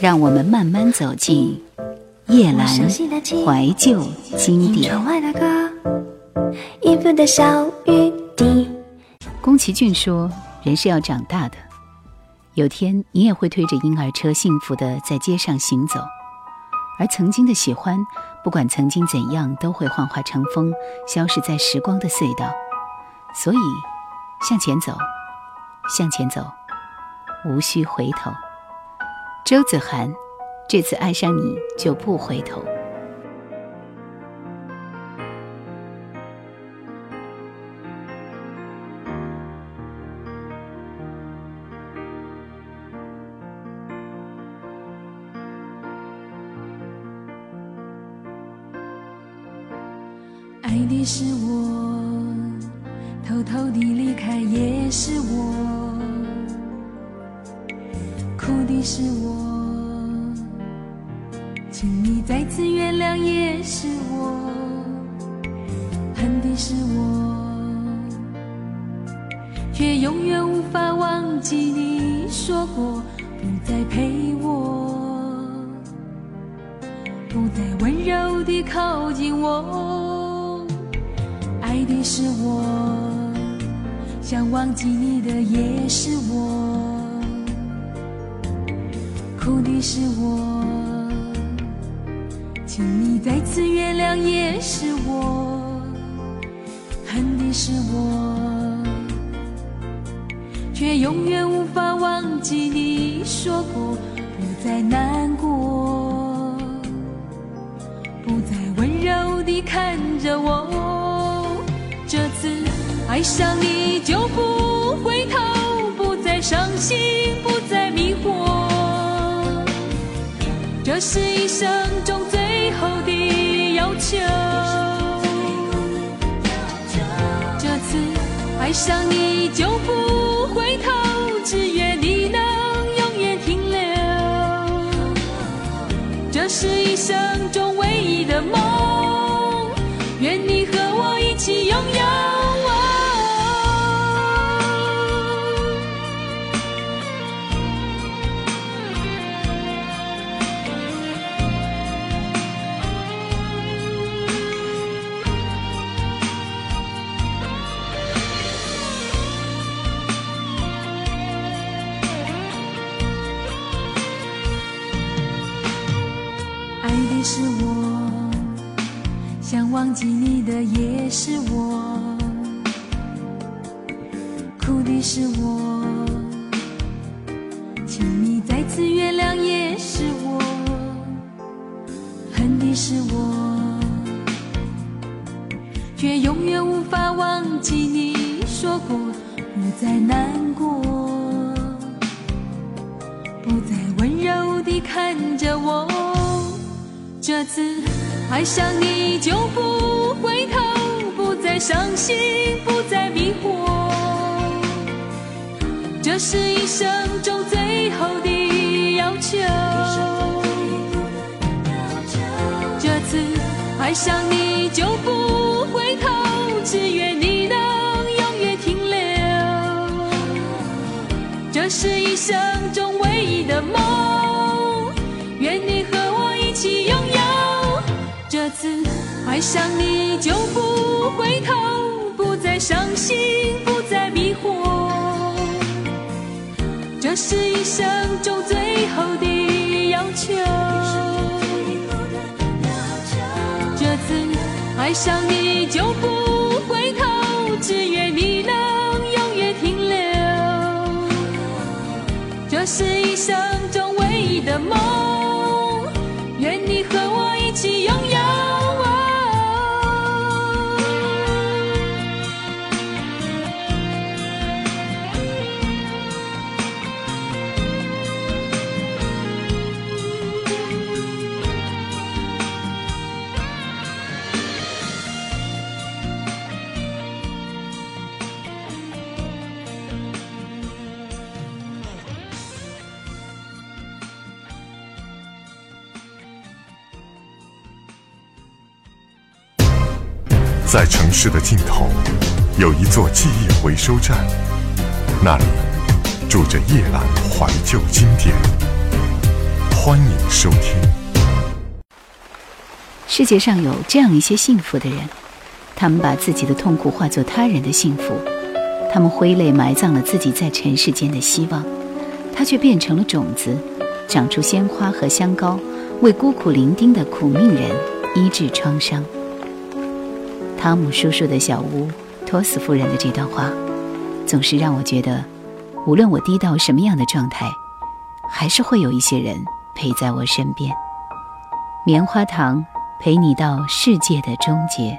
让我们慢慢走进叶阑怀旧经典。宫崎骏说：“人是要长大的，有天你也会推着婴儿车，幸福的在街上行走。而曾经的喜欢，不管曾经怎样，都会幻化成风，消失在时光的隧道。所以，向前走，向前走，无需回头。”周子涵，这次爱上你就不回头。爱的是我，偷偷的离开也是我。的是我，请你再次原谅也是我，恨的是我，却永远无法忘记你说过不再陪我，不再温柔地靠近我。爱的是我，想忘记你的也是我。哭的是我，请你再次原谅也是我，恨的是我，却永远无法忘记你说过不再难过，不再温柔地看着我。这次爱上你就不回头，不再伤心，不再迷惑。这是一生中最后的要求。这次爱上你就不回头，只愿你能永远停留。这是一生中唯一的梦，这次爱上你就不回头，不再伤心，不再迷惑。这是一生中最后的要求。这次爱上你就不回头，只愿你能永远停留。这是一生中唯一的梦，爱上你就不回头，不再伤心，不再迷惑。这是一生中最后的要求。这次爱上你就不回头，只愿你能永远停留。这是一生中唯一的梦，市的尽头，有一座记忆回收站，那里住着夜阑怀旧经典。欢迎收听。世界上有这样一些幸福的人，他们把自己的痛苦化作他人的幸福，他们挥泪埋葬了自己在尘世间的希望，它却变成了种子，长出鲜花和香膏，为孤苦伶仃的苦命人医治创伤。汤姆叔叔的小屋，托斯夫人的这段话，总是让我觉得，无论我低到什么样的状态，还是会有一些人陪在我身边。棉花糖。陪你到世界的终结。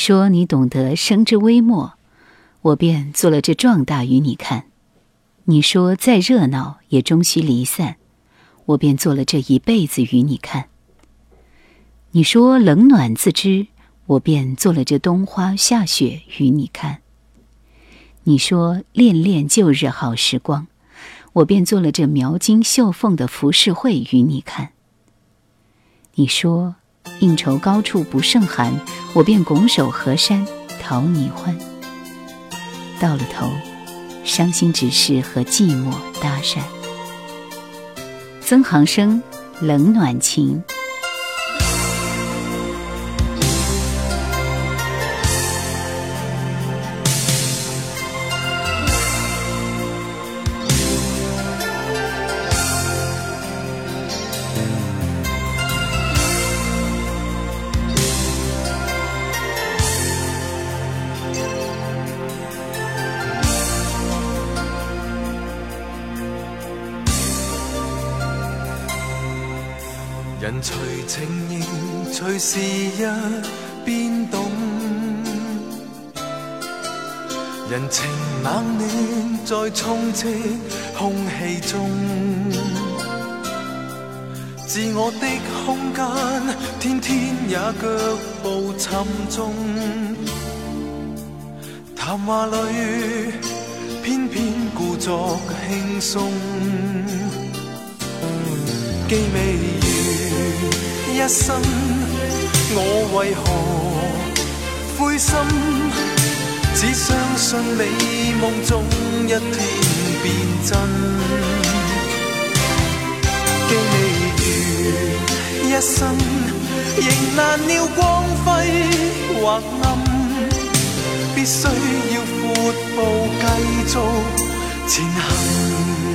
说你懂得生之微末，我便做了这壮大与你看；你说再热闹也终须离散，我便做了这一辈子与你看；你说冷暖自知，我便做了这冬花夏雪与你看；你说恋恋旧日好时光，我便做了这描金绣凤的浮世绘与你看；你说。应酬高处不胜寒，我便拱手河山讨你欢。到了头，伤心只是和寂寞搭讪。曾航生，冷暖情。随时日变动。人情冷暖在充斥空气中，自我的空间天天也脚步沉重，谈话里偏偏故作轻松，既未完一生，我为何灰心？只相信美梦中一天变真，既未如一生，仍难料光辉或暗，必须要阔步继续前行。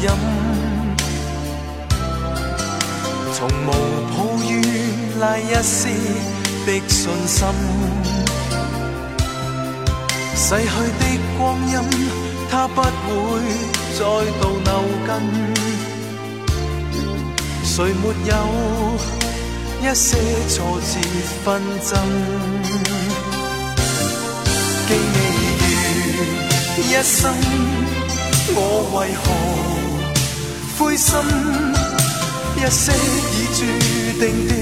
责任，从无抱怨赖一丝的信心。逝去的光阴，它不会再度留近。谁没有一些挫折纷争？一生，我为何灰心？一些已注定的，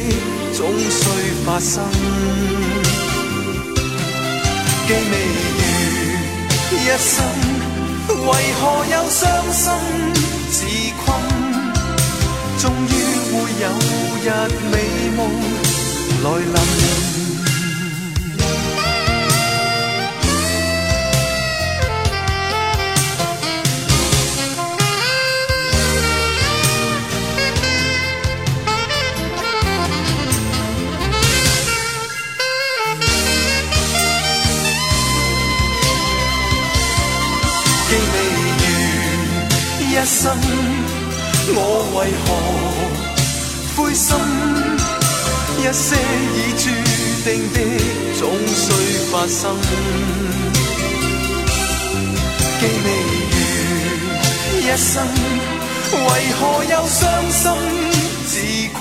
总需发生。既未如一生，为何又伤心自困？终于会有日美梦来临。生，我为何灰心？一些已注定的，总需发生。既未如一生，为何又伤心自困？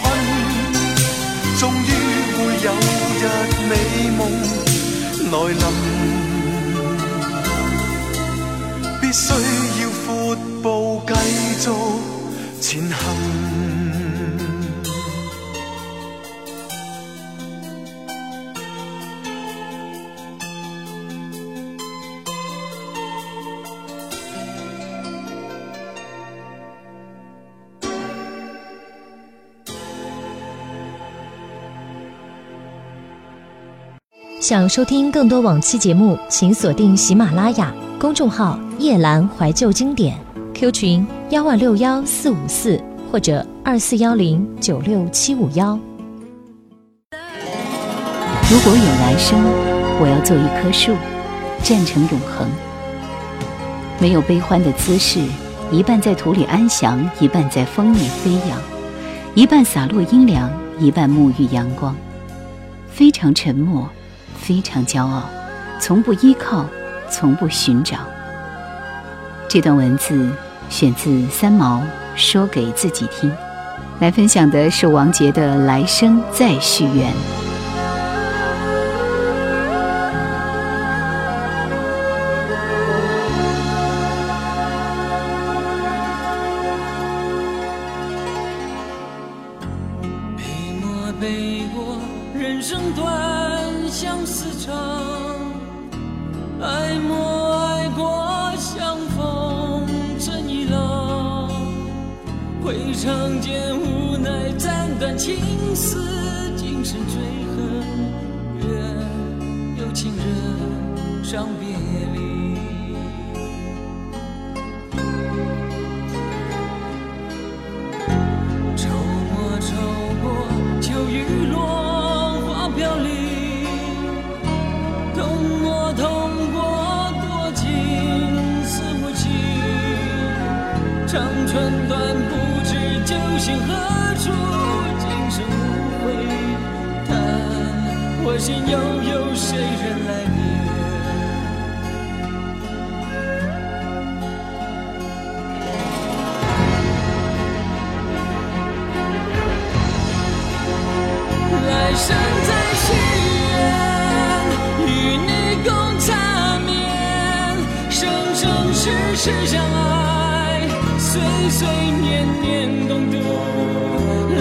终于会有日美梦来临，必须要阔步。继续前行。想收听更多往期节目，请锁定喜马拉雅公众号“夜兰怀旧经典”。Q 群幺二六幺四五四或者二四幺零九六七五幺。如果有来生，我要做一棵树，站成永恒。没有悲欢的姿势，一半在土里安详，一半在风里飞扬，一半洒落阴凉，一半沐浴阳光。非常沉默，非常骄傲，从不依靠，从不寻找。这段文字。选自三毛说给自己听，来分享的是王杰的《来生再续缘》。情丝，今生最恨怨有情人伤别长春短，不知酒醒何处，今生无悔叹。我心又有谁人来怜？来生再续缘，与你共缠绵，生生世世相爱。岁岁年年共度，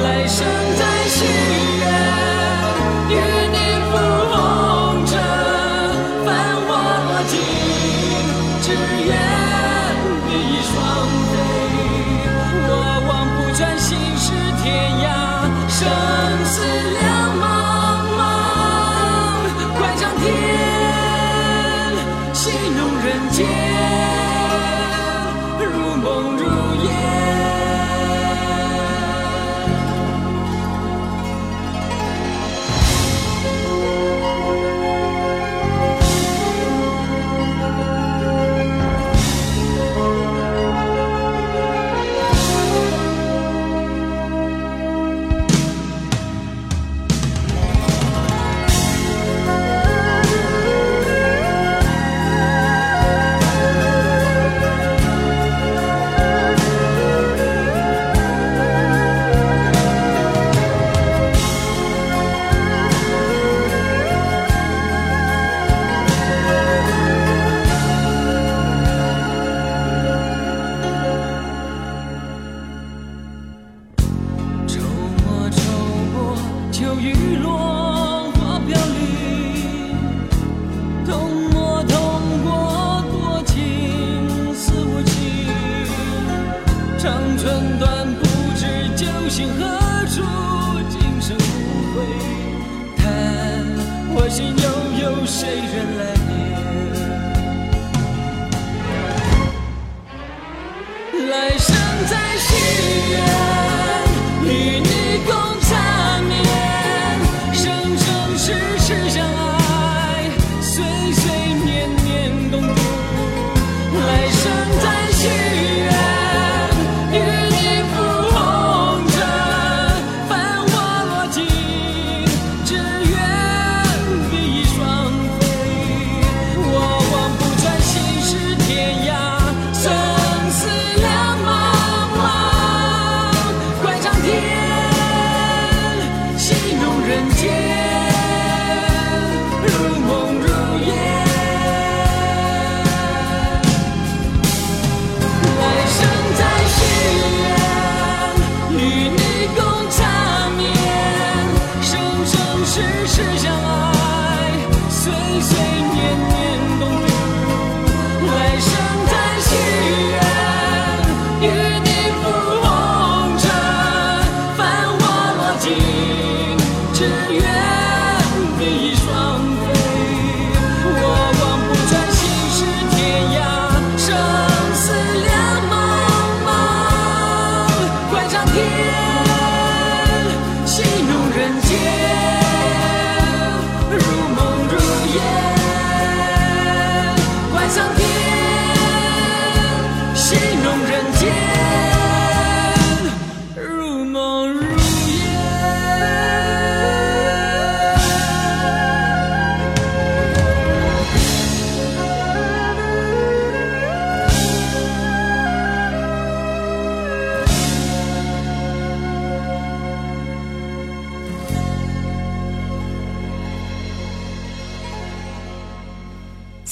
来生再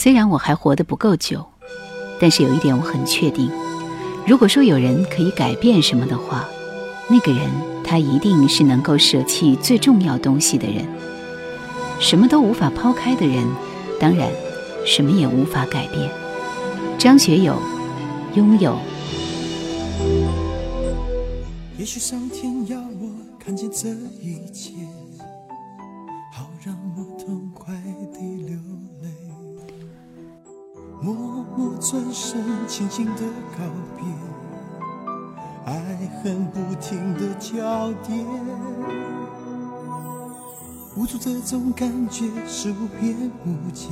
虽然我还活得不够久，但是有一点我很确定：如果说有人可以改变什么的话，那个人他一定是能够舍弃最重要东西的人。什么都无法抛开的人，当然什么也无法改变。张学友，拥有。也许上天要我看见这一切，转身，轻轻的告别，爱恨不停的交叠。无助这种感觉是无边无界，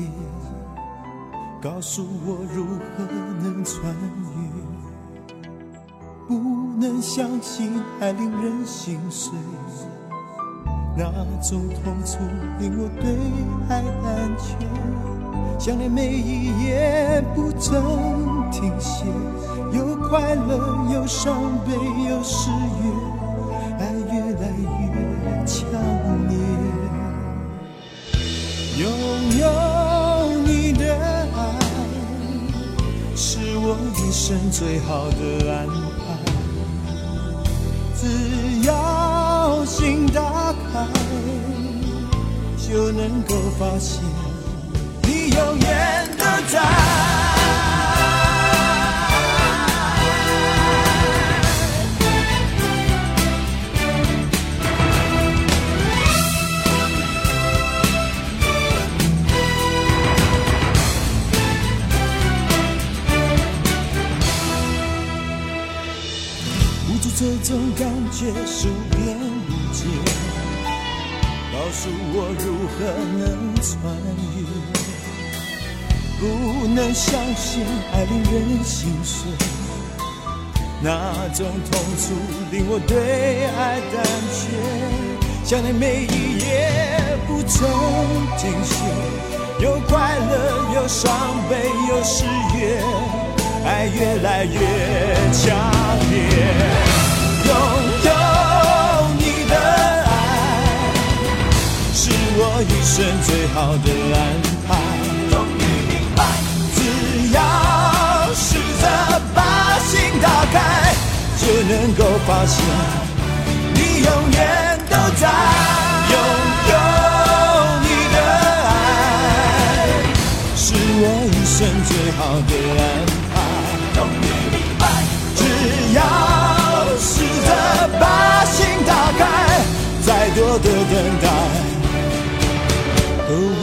告诉我如何能穿越。不能相信，还令人心碎。那种痛楚令我对爱胆怯，想念每一夜不曾停歇，有快乐，有伤悲，有失约，爱越来越强烈。拥有你的爱，是我我一生最好的安排。只要心打开，就能够发现你永远都在。能相信爱令人心碎，那种痛楚令我对爱胆怯。想念每一夜不曾停歇，有快乐，有伤悲，有失约。爱越来越强烈，拥有你的爱是我一生最好的安排。就能够发现你永远都在。拥有你的爱是我一生最好的安排。终于明白，只要试着把心打开，再多的等待，都为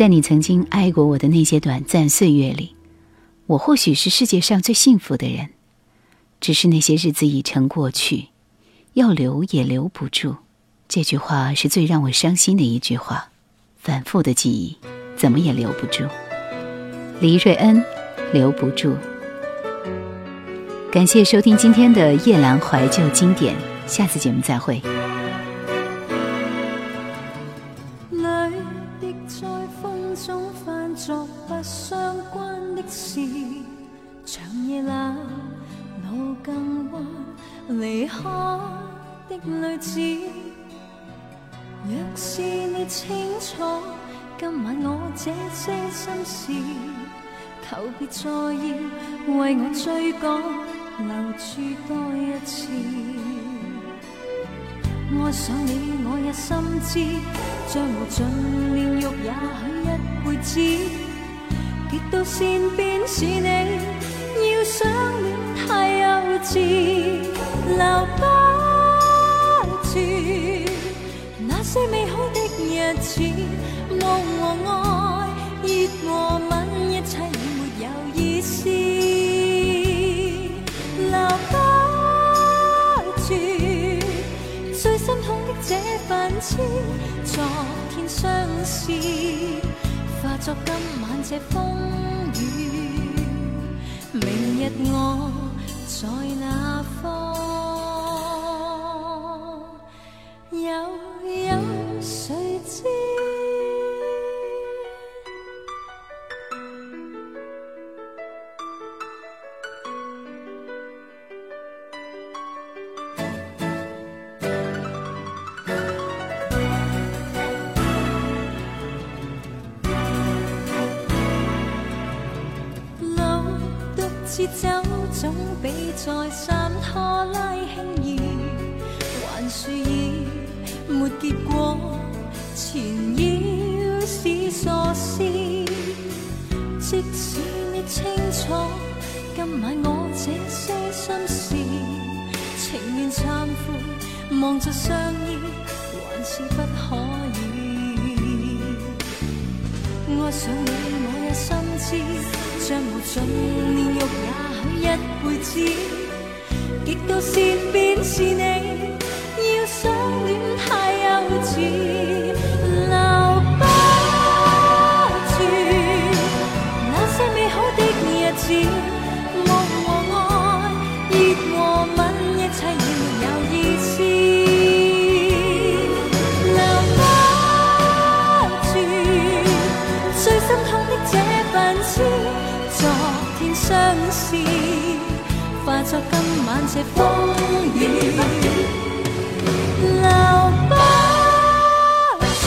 在你曾经爱过我的那些短暂岁月里，我或许是世界上最幸福的人。只是那些日子已成过去，要留也留不住。这句话是最让我伤心的一句话，反复的记忆，怎么也留不住。黎瑞恩，留不住。感谢收听今天的夜阑怀旧经典，下次节目再会。女子。若是你清楚今晚我这些心事，求别再要为我追趕，留住多一次。爱上你，我也深知，將無盡煉獄，也许一辈子。极到善变是你，要相戀太幼稚，留不最美好的日子，梦和愛，熱和吻，一切已沒有意思，留不住。最心痛的這份痴，昨天相思，化作今晚這風雨。明日我在哪着相依，还是不可以。爱上你，我也深知，像无尽炼狱，也许一辈子。极度善变是你，些风雨，留不住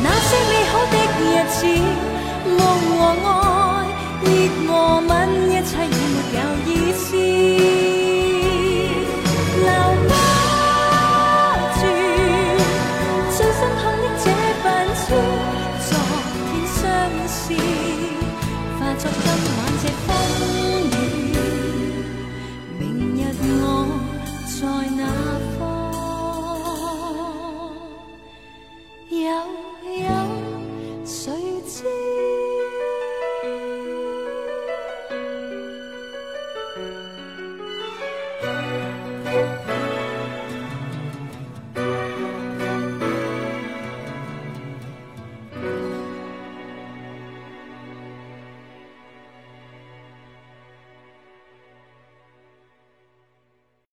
那些美好的日子，梦和爱，热和吻，一切。